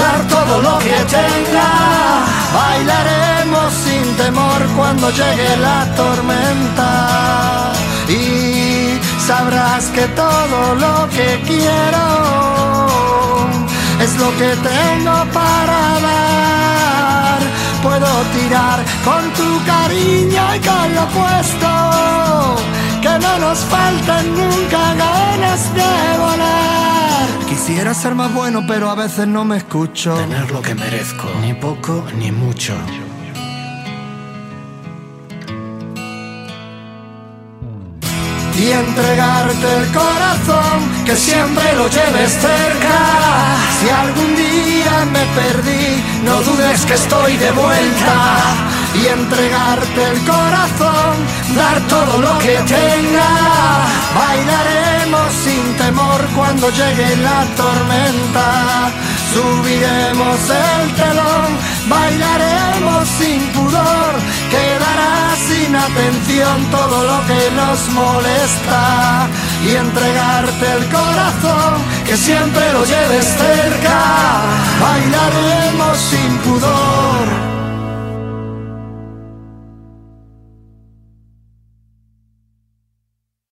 dar todo lo que tenga. Bailaremos sin temor cuando llegue la tormenta. Y sabrás que todo lo que quiero lo que tengo para dar. Puedo tirar con tu cariño y con lo puesto, que no nos faltan nunca ganas de volar. Quisiera ser más bueno, pero a veces no me escucho. Tener lo que merezco, ni poco ni mucho. y entregarte el corazón, que siempre lo lleves cerca. Si algún día me perdí, no dudes que estoy de vuelta. Y entregarte el corazón, dar todo lo que tenga. Bailaremos sin temor cuando llegue la tormenta. Subiremos el telón, bailaremos sin pudor, quedará sin atención todo lo que nos molesta y entregarte el corazón, que siempre lo lleves cerca.